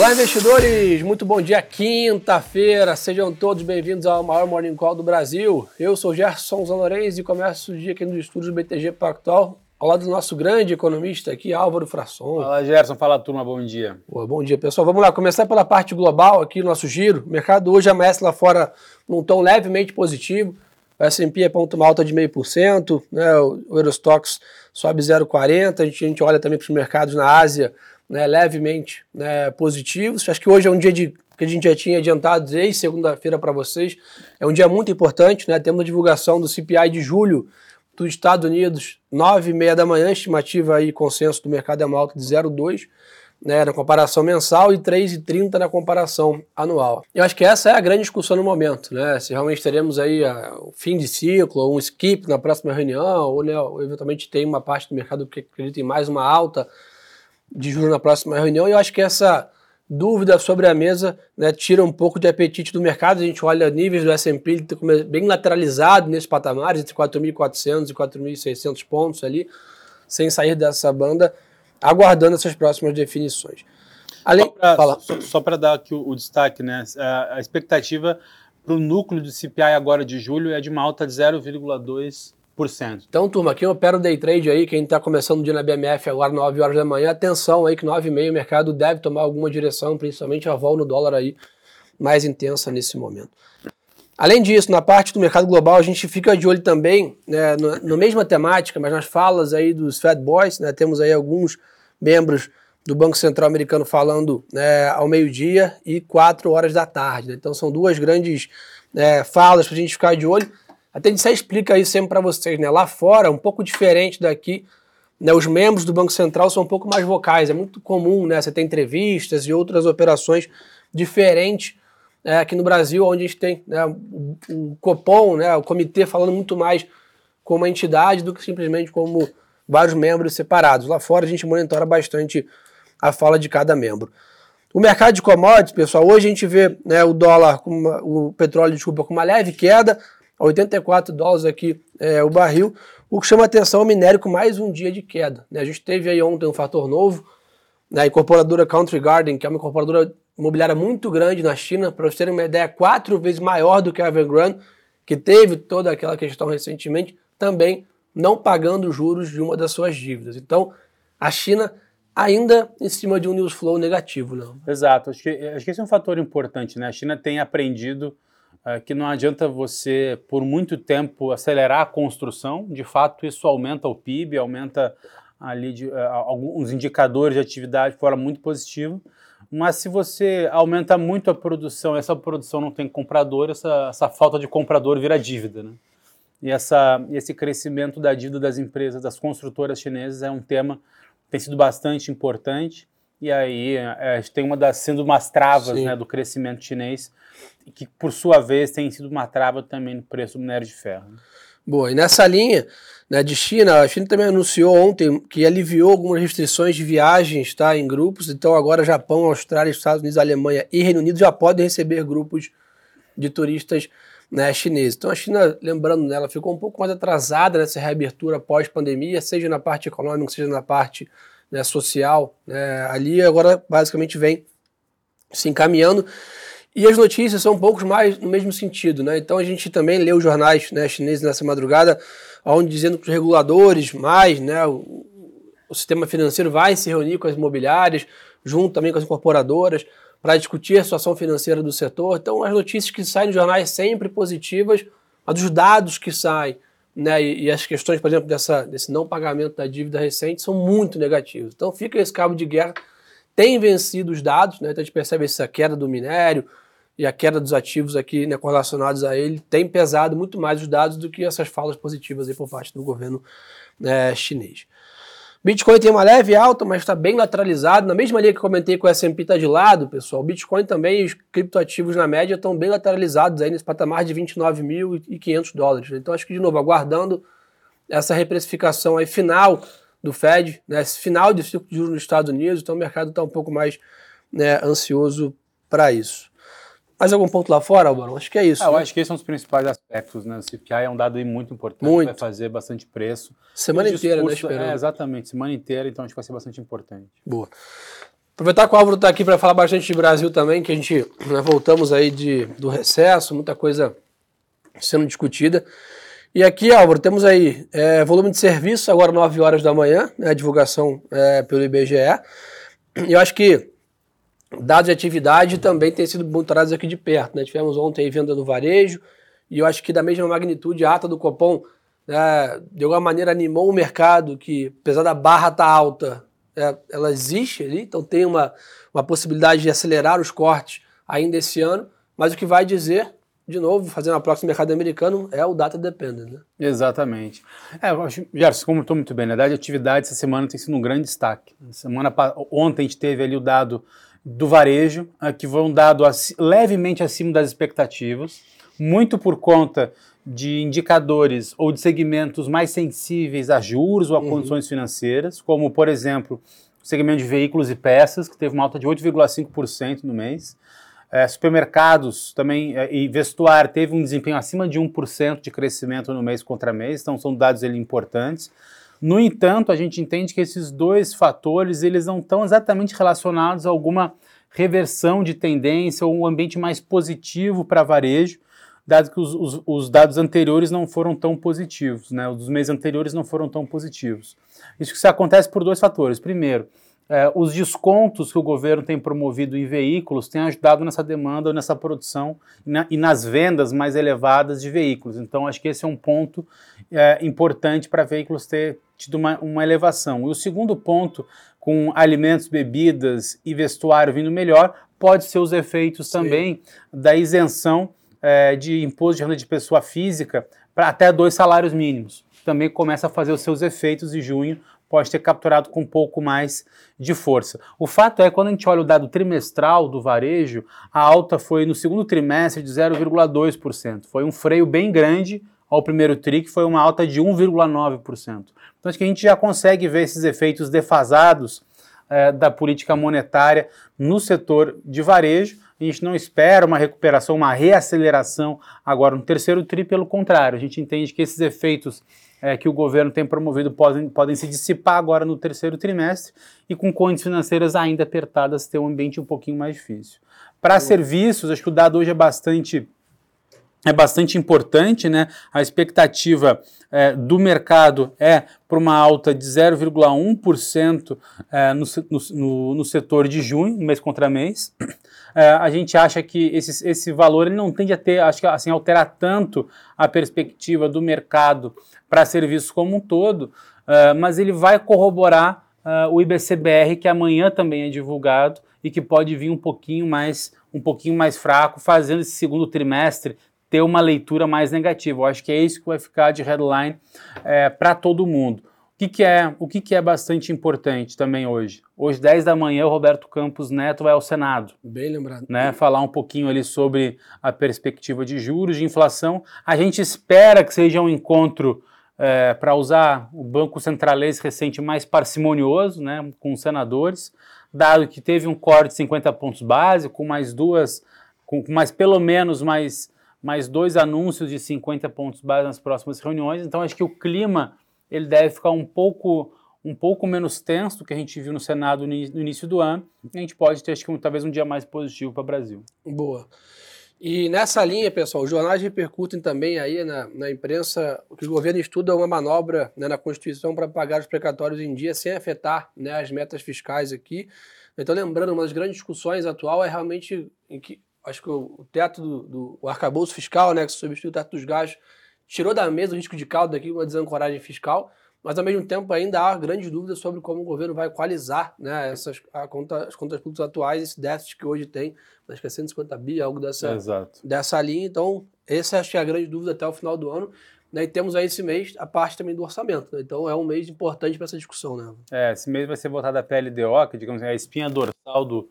Olá, investidores! Muito bom dia, quinta-feira. Sejam todos bem-vindos ao maior Morning Call do Brasil. Eu sou Gerson Zanorenz e começo o dia aqui no estúdio do BTG Pactual, ao lado do nosso grande economista aqui, Álvaro Frasson. Fala, Gerson. Fala, turma. Bom dia. Boa, bom dia, pessoal. Vamos lá, começar pela parte global aqui, nosso giro. O mercado hoje amanhece lá fora num tom levemente positivo. O S&P é ponto uma alta de 0,5%, né? o Eurostox sobe 0,40%. A gente, a gente olha também para os mercados na Ásia, né, levemente né, positivos. Acho que hoje é um dia de, que a gente já tinha adiantado desde segunda-feira para vocês. É um dia muito importante, né? Temos a divulgação do CPI de julho dos Estados Unidos, 9 e meia da manhã, estimativa aí, consenso do mercado é uma alta de 0,2, né, na comparação mensal e 3,30 na comparação anual. Eu acho que essa é a grande discussão no momento, né? Se realmente teremos aí a, o fim de ciclo, ou um skip na próxima reunião, ou, né, ou eventualmente tem uma parte do mercado que acredita em mais uma alta de juros na próxima reunião. E eu acho que essa dúvida sobre a mesa né, tira um pouco de apetite do mercado. A gente olha níveis do S&P bem lateralizado nesses patamares, entre 4.400 e 4.600 pontos ali, sem sair dessa banda, aguardando essas próximas definições. Além, só para dar aqui o, o, destaque, né, a, a expectativa para o núcleo do CPI agora de julho é de uma alta de 0,2%. Então, turma, quem opera o day trade aí, quem está começando o dia na BMF agora 9 horas da manhã, atenção aí que 9 e meia o mercado deve tomar alguma direção, principalmente a vol no dólar aí mais intensa nesse momento. Além disso, na parte do mercado global, a gente fica de olho também, né, no mesma temática, mas nas falas aí dos Fed Boys, né, temos aí alguns membros do Banco Central Americano falando né, ao meio-dia e 4 horas da tarde. Né? Então são duas grandes é, falas para a gente ficar de olho. A TNC explica isso sempre para vocês, né? Lá fora, um pouco diferente daqui, né? Os membros do Banco Central são um pouco mais vocais. É muito comum, né? Você ter entrevistas e outras operações diferentes é, aqui no Brasil, onde a gente tem né, o, Copom, né? O comitê falando muito mais como entidade do que simplesmente como vários membros separados. Lá fora a gente monitora bastante a fala de cada membro. O mercado de commodities, pessoal, hoje a gente vê né, o dólar, com uma, o petróleo, desculpa, com uma leve queda, 84 dólares aqui é, o barril. O que chama atenção é o minério com mais um dia de queda. Né? A gente teve aí ontem um fator novo, né? a incorporadora Country Garden, que é uma incorporadora imobiliária muito grande na China, para vocês terem uma ideia, quatro vezes maior do que a Evergrande, que teve toda aquela questão recentemente, também não pagando juros de uma das suas dívidas. Então, a China ainda em cima de um news flow negativo. Não? Exato, acho que, acho que esse é um fator importante. Né? A China tem aprendido é, que não adianta você, por muito tempo, acelerar a construção. De fato, isso aumenta o PIB, aumenta ali de, uh, alguns indicadores de atividade de forma muito positiva. Mas se você aumenta muito a produção, essa produção não tem comprador, essa, essa falta de comprador vira dívida. Né? E essa, esse crescimento da dívida das empresas, das construtoras chinesas, é um tema que tem sido bastante importante. E aí é, tem uma das sendo umas travas né, do crescimento chinês que por sua vez tem sido uma trava também no preço do minério de ferro. Né? Boa, e nessa linha né, de China, a China também anunciou ontem que aliviou algumas restrições de viagens tá, em grupos, então agora Japão, Austrália, Estados Unidos, Alemanha e Reino Unido já podem receber grupos de turistas né, chineses. Então a China, lembrando, né, ela ficou um pouco mais atrasada nessa reabertura pós-pandemia, seja na parte econômica, seja na parte né, social. Né, ali agora basicamente vem se encaminhando. E as notícias são um pouco mais no mesmo sentido, né? Então a gente também leu os jornais né, chineses nessa madrugada, onde dizendo que os reguladores, mais, né, o, o sistema financeiro vai se reunir com as imobiliárias, junto também com as incorporadoras, para discutir a situação financeira do setor. Então as notícias que saem nos jornais sempre positivas, a dos dados que saem, né, e, e, as questões, por exemplo, dessa, desse não pagamento da dívida recente são muito negativas. Então fica esse cabo de guerra tem vencido os dados, né? então a gente percebe essa queda do minério e a queda dos ativos aqui né, correlacionados a ele, tem pesado muito mais os dados do que essas falas positivas aí por parte do governo né, chinês. Bitcoin tem uma leve alta, mas está bem lateralizado. Na mesma linha que comentei com o S&P está de lado, pessoal. Bitcoin também, os criptoativos na média estão bem lateralizados aí nesse patamar de 29.500 dólares. Então acho que, de novo, aguardando essa reprecificação aí final do Fed, né, final de ciclo de juros nos Estados Unidos, então o mercado está um pouco mais né, ansioso para isso. Mais algum ponto lá fora, Alvaro? Acho que é isso. Ah, né? Eu acho que esses são os principais aspectos. Né? O CPI é um dado muito importante, muito. vai fazer bastante preço. Semana inteira, né, esperando. É, exatamente, semana inteira, então acho que vai ser bastante importante. Boa. Aproveitar que o Álvaro está aqui para falar bastante de Brasil também, que a gente né, voltamos aí de, do recesso, muita coisa sendo discutida. E aqui, Álvaro, temos aí é, volume de serviço, agora 9 horas da manhã, né, a divulgação é, pelo IBGE. E eu acho que dados de atividade também têm sido monitorados aqui de perto. Né? Tivemos ontem venda no varejo, e eu acho que da mesma magnitude, a ata do Copom, né, de alguma maneira animou o mercado, que apesar da barra estar tá alta, é, ela existe ali, então tem uma, uma possibilidade de acelerar os cortes ainda esse ano, mas o que vai dizer de novo, fazendo a próxima mercado americano, é o data dependent, né? Exatamente. É, eu acho, Gerson, como estou muito bem, na verdade, a atividade essa semana tem sido um grande destaque. Semana, ontem a gente teve ali o dado do varejo, que foi um dado levemente acima das expectativas, muito por conta de indicadores ou de segmentos mais sensíveis a juros ou a uhum. condições financeiras, como, por exemplo, o segmento de veículos e peças, que teve uma alta de 8,5% no mês. É, supermercados também é, e vestuário teve um desempenho acima de 1% de crescimento no mês contra mês, então são dados ele, importantes. No entanto, a gente entende que esses dois fatores eles não estão exatamente relacionados a alguma reversão de tendência ou um ambiente mais positivo para varejo, dado que os, os, os, dados anteriores não foram tão positivos, né? os dos meses anteriores não foram tão positivos. Isso acontece por dois fatores. Primeiro, é, os descontos que o governo tem promovido em veículos têm ajudado nessa demanda, nessa produção e, na, e nas vendas mais elevadas de veículos. Então, acho que esse é um ponto é, importante para veículos ter tido uma, uma elevação. E o segundo ponto, com alimentos, bebidas e vestuário vindo melhor, pode ser os efeitos Sim. também da isenção é, de imposto de renda de pessoa física para até dois salários mínimos. Também começa a fazer os seus efeitos em junho, pode ter capturado com um pouco mais de força. O fato é, quando a gente olha o dado trimestral do varejo, a alta foi no segundo trimestre de 0,2%. Foi um freio bem grande ao primeiro TRI, que foi uma alta de 1,9%. Então acho que a gente já consegue ver esses efeitos defasados é, da política monetária no setor de varejo. A gente não espera uma recuperação, uma reaceleração agora no terceiro TRI, pelo contrário, a gente entende que esses efeitos é, que o governo tem promovido podem, podem se dissipar agora no terceiro trimestre e com condições financeiras ainda apertadas ter um ambiente um pouquinho mais difícil. Para serviços, acho que o dado hoje é bastante é bastante importante, né? A expectativa é, do mercado é para uma alta de 0,1% é, no, no, no, setor de junho, mês contra mês. É, a gente acha que esse, esse valor ele não tende a ter, acho que assim, alterar tanto a perspectiva do mercado para serviços como um todo, uh, mas ele vai corroborar uh, o IBCBR, que amanhã também é divulgado e que pode vir um pouquinho mais, um pouquinho mais fraco, fazendo esse segundo trimestre ter uma leitura mais negativa. Eu acho que é isso que vai ficar de headline é, para todo mundo. O que, que, é, o que, que é bastante importante também hoje? Hoje, 10 da manhã, o Roberto Campos Neto vai ao Senado. Bem lembrado. Né, falar um pouquinho ali sobre a perspectiva de juros, de inflação. A gente espera que seja um encontro é, para usar o Banco Centralês recente mais parcimonioso, né, com os senadores, dado que teve um corte de 50 pontos base, com mais duas, com, com mais pelo menos mais, mais dois anúncios de 50 pontos base nas próximas reuniões. Então acho que o clima ele deve ficar um pouco um pouco menos tenso do que a gente viu no Senado no início do ano. A gente pode ter, acho que, talvez um dia mais positivo para o Brasil. Boa. E nessa linha, pessoal, os jornais repercutem também aí na, na imprensa que o governo estuda uma manobra né, na Constituição para pagar os precatórios em dia sem afetar né, as metas fiscais aqui. Então, lembrando, uma das grandes discussões atual é realmente em que acho que o, teto do, do o arcabouço fiscal, né, que substitui o teto dos gastos, tirou da mesa o risco de cauda aqui, uma desancoragem fiscal mas ao mesmo tempo ainda há grandes dúvidas sobre como o governo vai equalizar né, essas, conta, as contas públicas atuais, esse déficit que hoje tem, acho que é 150 bi, algo dessa, dessa linha. Então, essa acho que é a grande dúvida até o final do ano. Né, e temos aí esse mês a parte também do orçamento. Né? Então é um mês importante para essa discussão. Né? É, esse mês vai ser votado a PLDO, que digamos, é a espinha dorsal do,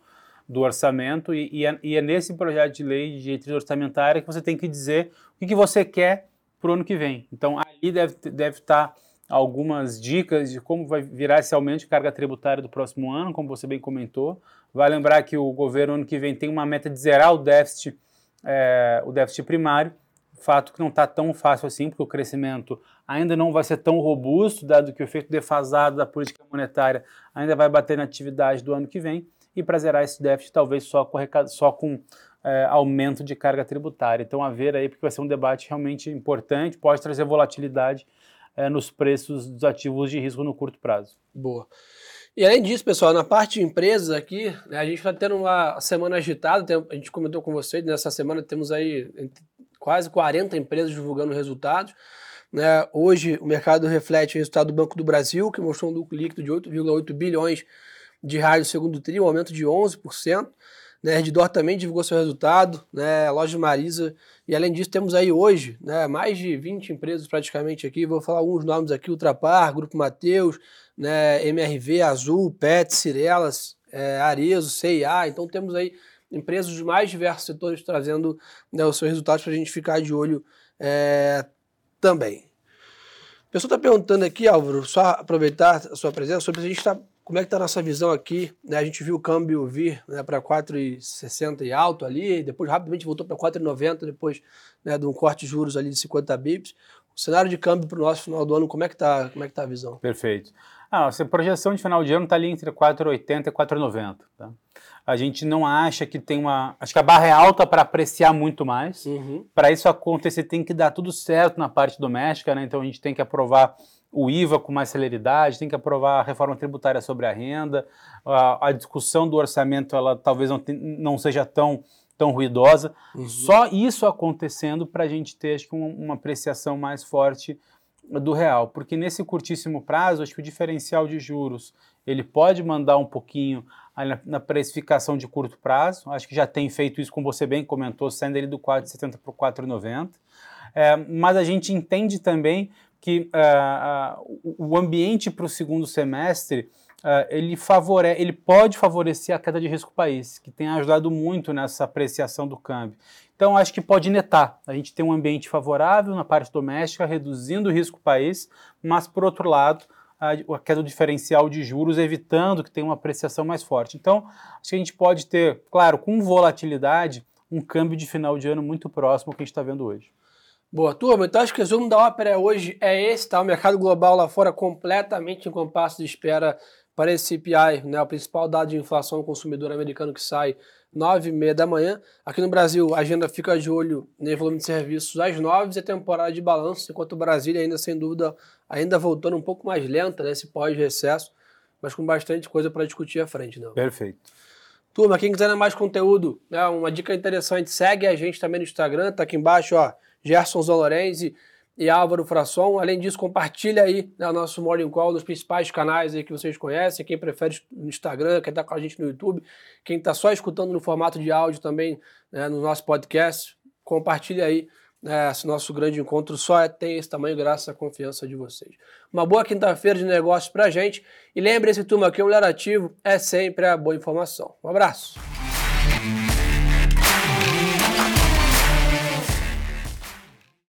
do orçamento, e, e, é, e, é, nesse projeto de lei de diretriz orçamentária que você tem que dizer o que, que você quer para o ano que vem. Então ali deve, deve estar. Tá algumas dicas de como vai virar esse aumento de carga tributária do próximo ano, como você bem comentou. Vai lembrar que o governo ano que vem tem uma meta de zerar o déficit, é, o déficit primário, fato que não está tão fácil assim, porque o crescimento ainda não vai ser tão robusto, dado que o efeito defasado da política monetária ainda vai bater na atividade do ano que vem. E para zerar esse déficit talvez só com, só com é, aumento de carga tributária. Então, a ver aí, porque vai ser um debate realmente importante, pode trazer volatilidade é, nos preços dos ativos de risco no curto prazo. Boa. E além disso, pessoal, na parte de empresas aqui, né, a gente está tendo uma semana agitada, a gente comentou com vocês, nessa semana temos aí quase 40 empresas divulgando resultados. Né? Hoje o mercado reflete o resultado do Banco do Brasil, que mostrou um lucro líquido de 8,8 bilhões de no segundo tri, um aumento de 11%. Né, Reddor também divulgou seu resultado, né, a loja Marisa, e além disso temos aí hoje né, mais de 20 empresas praticamente aqui, vou falar alguns nomes aqui, Ultrapar, Grupo Mateus, né, MRV, Azul, Pet, Cirelas, é, Arezo, CIA, então temos aí empresas dos mais diversos setores trazendo né, os seus resultados para a gente ficar de olho é, também. A pessoa está perguntando aqui, Álvaro, só aproveitar a sua presença, sobre a gente está como é que está a nossa visão aqui? Né? A gente viu o câmbio vir né, para 4,60 e alto ali, depois rapidamente voltou para 4,90 depois né, de um corte de juros ali de 50 bips. O cenário de câmbio para o nosso final do ano, como é que está é tá a visão? Perfeito. Ah, a projeção de final de ano está ali entre 4,80 e 4,90. Tá? A gente não acha que tem uma. Acho que a barra é alta para apreciar muito mais. Uhum. Para isso acontecer, tem que dar tudo certo na parte doméstica, né? Então a gente tem que aprovar o IVA com mais celeridade, tem que aprovar a reforma tributária sobre a renda, a, a discussão do orçamento ela talvez não, te, não seja tão, tão ruidosa. Uhum. Só isso acontecendo para a gente ter acho que, uma, uma apreciação mais forte do real, porque nesse curtíssimo prazo, acho que o diferencial de juros ele pode mandar um pouquinho na, na precificação de curto prazo, acho que já tem feito isso, como você bem comentou, saindo ele do 4,70 para o 4,90, é, mas a gente entende também que uh, uh, o ambiente para o segundo semestre uh, ele, favore ele pode favorecer a queda de risco país, que tem ajudado muito nessa apreciação do câmbio. Então, acho que pode netar. A gente tem um ambiente favorável na parte doméstica, reduzindo o risco país, mas, por outro lado, a, queda do diferencial de juros, evitando que tenha uma apreciação mais forte. Então, acho que a gente pode ter, claro, com volatilidade, um câmbio de final de ano muito próximo ao que a gente está vendo hoje. Boa, turma. Então acho que o resumo da ópera hoje é esse, tá? O mercado global lá fora completamente em compasso de espera para esse CPI, né? O principal dado de inflação consumidor americano que sai 9 e meia da manhã. Aqui no Brasil, a agenda fica de olho no volume de serviços às 9 e a temporada de balanço, enquanto o Brasília ainda, sem dúvida, ainda voltando um pouco mais lenta nesse né? pós-recesso, mas com bastante coisa para discutir à frente. Não? Perfeito. Turma, quem quiser mais conteúdo, né, uma dica interessante, segue a gente também no Instagram, tá aqui embaixo, ó, Gerson Zolorenzi e Álvaro Frasson. Além disso, compartilha aí né, o nosso Morning Call nos principais canais aí que vocês conhecem. Quem prefere no Instagram, quem está com a gente no YouTube, quem está só escutando no formato de áudio também né, no nosso podcast, compartilha aí né, esse nosso grande encontro. Só tem esse tamanho graças à confiança de vocês. Uma boa quinta-feira de negócios para gente. E lembre-se, turma, que o melhor ativo é sempre a boa informação. Um abraço.